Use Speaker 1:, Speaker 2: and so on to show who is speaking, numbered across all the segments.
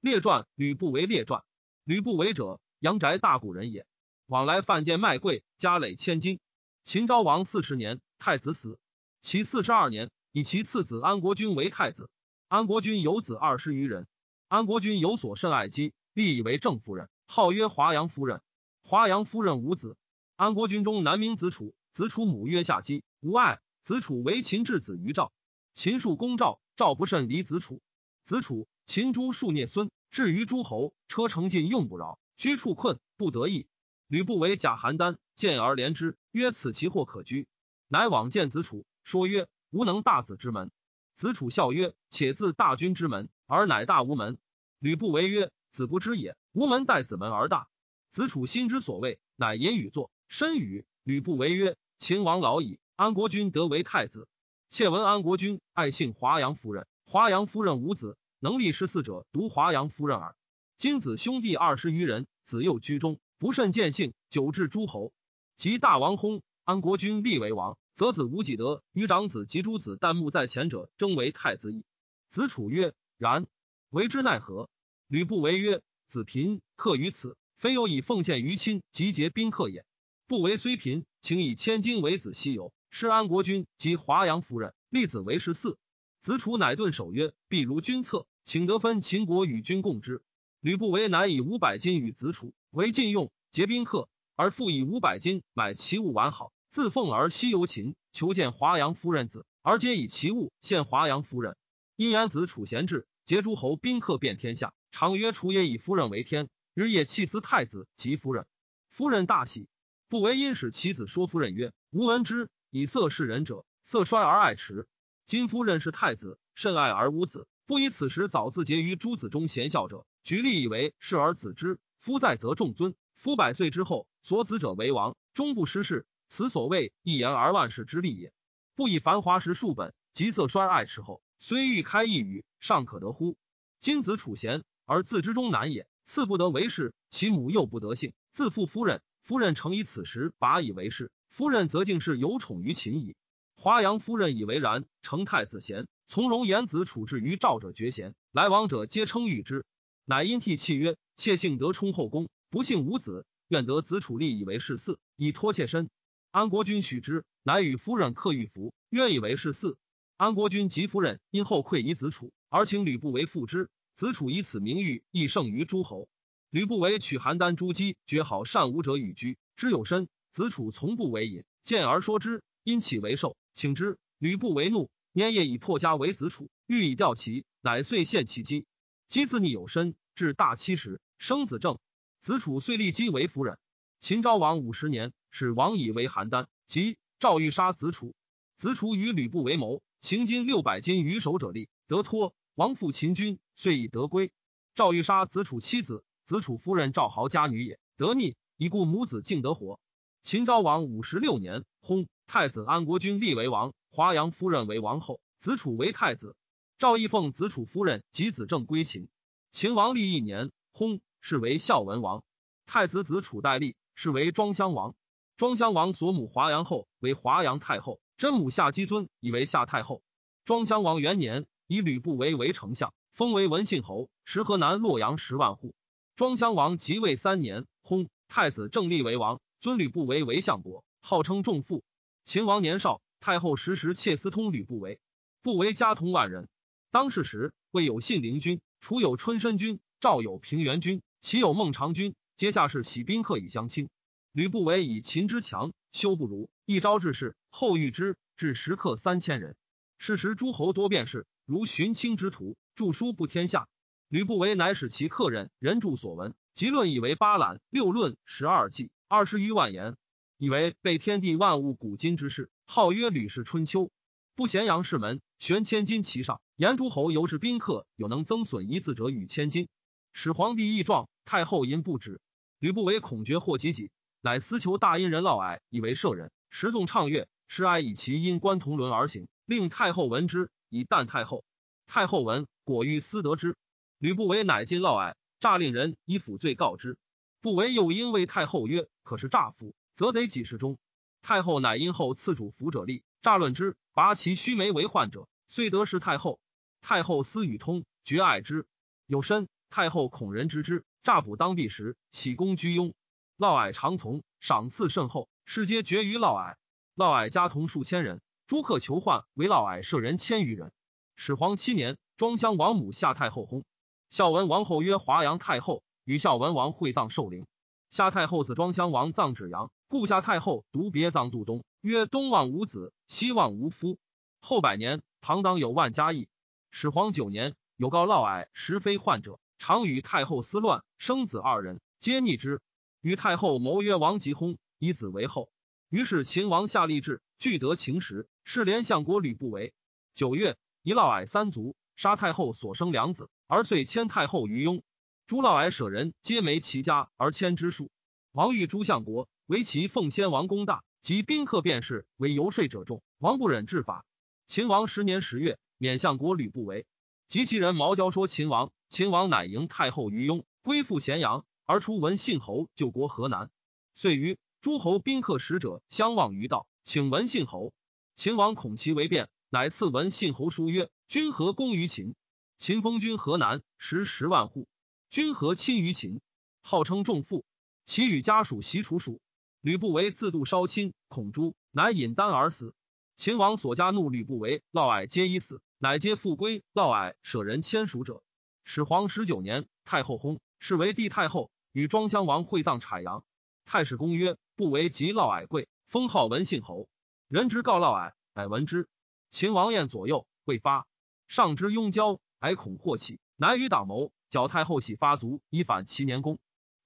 Speaker 1: 列传吕不韦列传。吕不韦者，阳翟大古人也。往来犯贱卖贵，家累千金。秦昭王四十年，太子死，其四十二年，以其次子安国君为太子。安国君有子二十余人。安国君有所甚爱姬，立以为正夫人，号曰华阳夫人。华阳夫人无子。安国君中男名子楚，子楚母曰夏姬，无爱。子楚为秦质子于赵。秦数公赵，赵不甚离子楚。子楚秦诸数孽孙。至于诸侯，车乘尽用不饶，居处困不得意。吕不韦假邯郸，见而怜之，曰：“此其祸可居。”乃往见子楚，说曰：“吾能大子之门。”子楚笑曰：“且自大君之门，而乃大无门。”吕不韦曰：“子不知也。无门待子门而大。”子楚心之所谓，乃言语作，深语。吕不韦曰：“秦王老矣，安国君得为太子。妾闻安国君爱幸华阳夫人，华阳夫人无子。”能立十四者，独华阳夫人耳。今子兄弟二十余人，子幼居中，不甚见性，久至诸侯。及大王薨，安国君立为王，则子无己德，与长子及诸子旦暮在前者，争为太子矣。子楚曰：“然，为之奈何？”吕不韦曰：“子贫，克于此，非有以奉献于亲，集结宾客也。不韦虽贫，请以千金为子西游，施安国君及华阳夫人，立子为十四。”子楚乃顿首曰：“必如君策。”请得分秦国与君共之。吕不韦乃以五百金与子楚为禁用，结宾客，而复以五百金买其物完好，自奉而西游秦，求见华阳夫人子，而皆以其物献华阳夫人。因言子楚贤智，结诸侯宾客遍天下，常曰：“楚也以夫人为天，日夜弃思太子及夫人。”夫人大喜。不韦因使其子说夫人曰：“吾闻之，以色事人者，色衰而爱弛。今夫人是太子，甚爱而无子。”不以此时早自结于诸子中贤孝者，举例以为是而子之。夫在则重尊。夫百岁之后，所子者为王，终不失事。此所谓一言而万世之利也。不以繁华时数本，及色衰爱弛后，虽欲开一语，尚可得乎？今子楚贤而自之中难也。赐不得为士，其母又不得幸，自负夫人。夫人诚以此时拔以为士，夫人则竟是有宠于秦矣。华阳夫人以为然，成太子贤。从容言子处置于赵者绝贤，来往者皆称誉之。乃因涕泣曰：“妾幸得充后宫，不幸无子，愿得子楚立以为世嗣，以托妾身。”安国君许之，乃与夫人刻玉符，愿以为世嗣。安国君及夫人因后愧以子楚，而请吕不韦复之。子楚以此名誉，亦胜于诸侯。吕不韦取邯郸诸姬，绝好善舞者与居，知有身。子楚从不为隐，见而说之，因起为寿，请之。吕不韦怒。年夜以破家为子楚，欲以吊其，乃遂献其姬。姬自逆有身，至大七十，生子正。子楚遂立姬为夫人。秦昭王五十年，使王以为邯郸，即赵欲杀子楚。子楚与吕不为谋，行金六百金于守者立，得脱。王复秦军，遂以得归。赵欲杀子楚妻子，子楚夫人赵豪家女也，得逆，以故母子竟得活。秦昭王五十六年，薨。太子安国君立为王。华阳夫人为王后，子楚为太子。赵义奉子楚夫人及子正归秦。秦王立一年，薨，是为孝文王。太子子楚代立，是为庄襄王。庄襄王所母华阳后为华阳太后，真母夏姬尊以为夏太后。庄襄王元年，以吕不韦为丞相，封为文信侯，食河南洛阳十万户。庄襄王即位三年，薨，太子正立为王，尊吕不韦为相国，号称仲父。秦王年少。太后时时切私通吕不韦，不韦家同万人。当世时，未有信陵君，楚有春申君，赵有平原君，齐有孟尝君，皆下士喜宾客以相亲。吕不韦以秦之强，修不如，一朝致仕，后遇之，至食客三千人。是时诸侯多变事，如寻亲之徒，著书布天下。吕不韦乃使其客人人著所闻，即论以为八览、六论、十二纪、二十余万言，以为备天地万物古今之事。号曰吕氏春秋，不咸阳市门悬千金其上，言诸侯由是宾客有能增损一字者与千金，始皇帝义状，太后因不止。吕不韦恐绝祸及己，乃私求大殷人嫪毐以为舍人，时纵唱乐，施哀以其因关同伦而行，令太后闻之，以啖太后。太后闻，果欲私得之。吕不韦乃进嫪毐，诈令人以抚罪告之。不韦又因为太后曰：“可是诈夫，则得几世中。”太后乃因后赐主服者立，诈论之，拔其须眉为患者，遂得是太后。太后思与通，绝爱之，有身。太后恐人知之，诈捕当毙时，喜公居庸。嫪毐常从，赏赐甚厚，世皆绝于嫪毐。嫪毐家童数千人，诸客求患，为嫪毐舍人千余人。始皇七年，庄襄王母夏太后薨。孝文王后曰：“华阳太后与孝文王会葬寿陵。夏太后子庄襄王葬止阳，故夏太后独别葬杜东，曰：东望无子，西望无夫。后百年，唐当有万家邑。始皇九年，有告嫪毐实非患者，常与太后思乱，生子二人，皆逆之。与太后谋曰：王吉薨，以子为后。于是秦王下立志，俱得秦时，是连相国吕不韦。九月。”一嫪毐三族，杀太后所生两子，而遂迁太后于雍。诸嫪毐舍人，皆没其家而迁之术。王欲诸相国，为其奉先王功大，及宾客便是为游说者众。王不忍治法。秦王十年十月，免相国吕不韦。及其人毛交说秦王，秦王乃迎太后于雍，归附咸阳，而出闻信侯救国河南。遂于诸侯宾客使者相望于道，请闻信侯。秦王恐其为变。乃赐闻信侯书曰：“君何功于秦？秦封君河南，食十万户。君何亲于秦？号称重父。其与家属习楚属。吕不韦自度烧亲，恐诛，乃引丹而死。秦王所加怒吕不韦、嫪毐皆已死，乃皆复归。嫪毐舍人千属者。始皇十九年，太后薨，是为帝太后，与庄襄王会葬豺阳。太史公曰：不韦及嫪毐贵，封号文信侯。人之告嫪毐，乃闻之。”秦王宴左右未发，上之拥交，乃恐祸起，乃与党谋，矫太后喜发卒，以反齐年宫。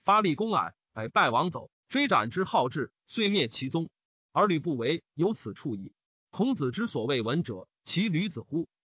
Speaker 1: 发立公矮，乃败王走，追斩之好志，遂灭其宗。而吕不韦有此处矣。孔子之所谓闻者，其吕子乎？